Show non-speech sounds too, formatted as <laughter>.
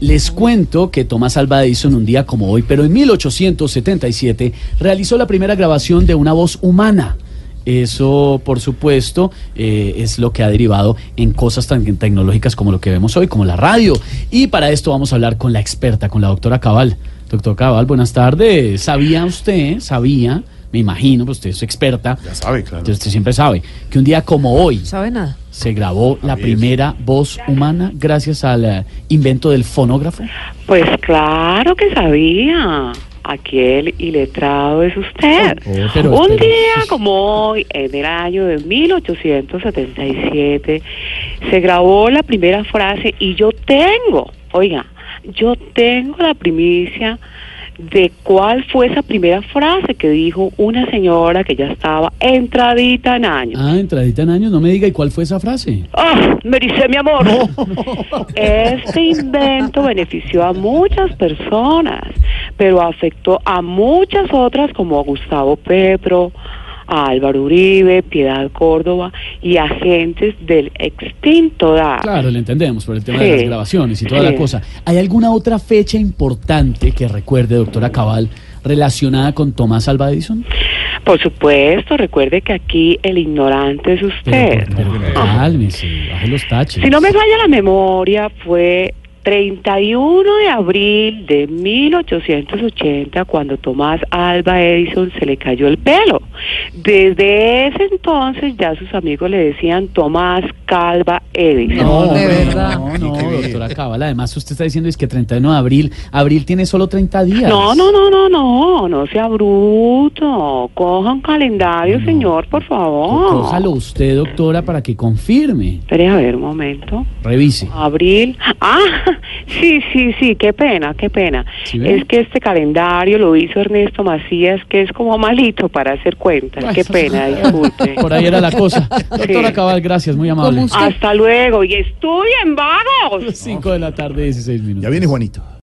Les cuento que Thomas Alva Edison un día como hoy, pero en 1877, realizó la primera grabación de una voz humana. Eso, por supuesto, eh, es lo que ha derivado en cosas tan tecnológicas como lo que vemos hoy, como la radio. Y para esto vamos a hablar con la experta, con la doctora Cabal. Doctor Cabal, buenas tardes. ¿Sabía usted, sabía, me imagino, pues usted es experta, Ya sabe, claro. usted siempre sabe, que un día como hoy ¿Sabe nada? se grabó la primera voz humana gracias al eh, invento del fonógrafo? Pues claro que sabía. Aquí el iletrado es usted. Oh, pero Un día como hoy, en el año de 1877, se grabó la primera frase y yo tengo, oiga, yo tengo la primicia de cuál fue esa primera frase que dijo una señora que ya estaba entradita en años. Ah, entradita en años, no me diga, ¿y cuál fue esa frase? ¡Ah! me dice mi amor. Este invento benefició a muchas personas, pero afectó a muchas otras como a Gustavo Petro, a Álvaro Uribe, Piedad Córdoba y agentes del extinto DAR. Claro, le entendemos por el tema de las grabaciones y toda Sí. la cosa. ¿Hay alguna otra fecha importante que recuerde, doctora Cabal, relacionada con Tomás Alva Edison? Por supuesto, recuerde que aquí el ignorante es usted. Pero, pero cálmese, baje los taches. Si no me falla la memoria, fue 31 de abril de 1880 cuando Tomás Alba Edison se le cayó el pelo. Desde ese entonces ya sus amigos le decían Tomás Calva Edison. No, de verdad. No, doctora Cabal. Además, usted está diciendo es que 31 de abril. Abril tiene solo 30 días. No, no, no, no, no, no sea bruto. Coja un calendario, señor, por favor. Cójalo usted, doctora, para que confirme. Espere a ver un momento. Revise. Abril. Ah, <laughs> sí, sí, sí, qué pena, qué pena. Es que este calendario lo hizo Ernesto Macías, que es como malito para hacer cuentas. Qué pena, <laughs> disculpe. Por ahí era la cosa. Doctora Sí. Cabal, gracias, muy amable. Hasta luego y estuvien vagos. 5 de la tarde, 16 minutos. Ya viene Juanito.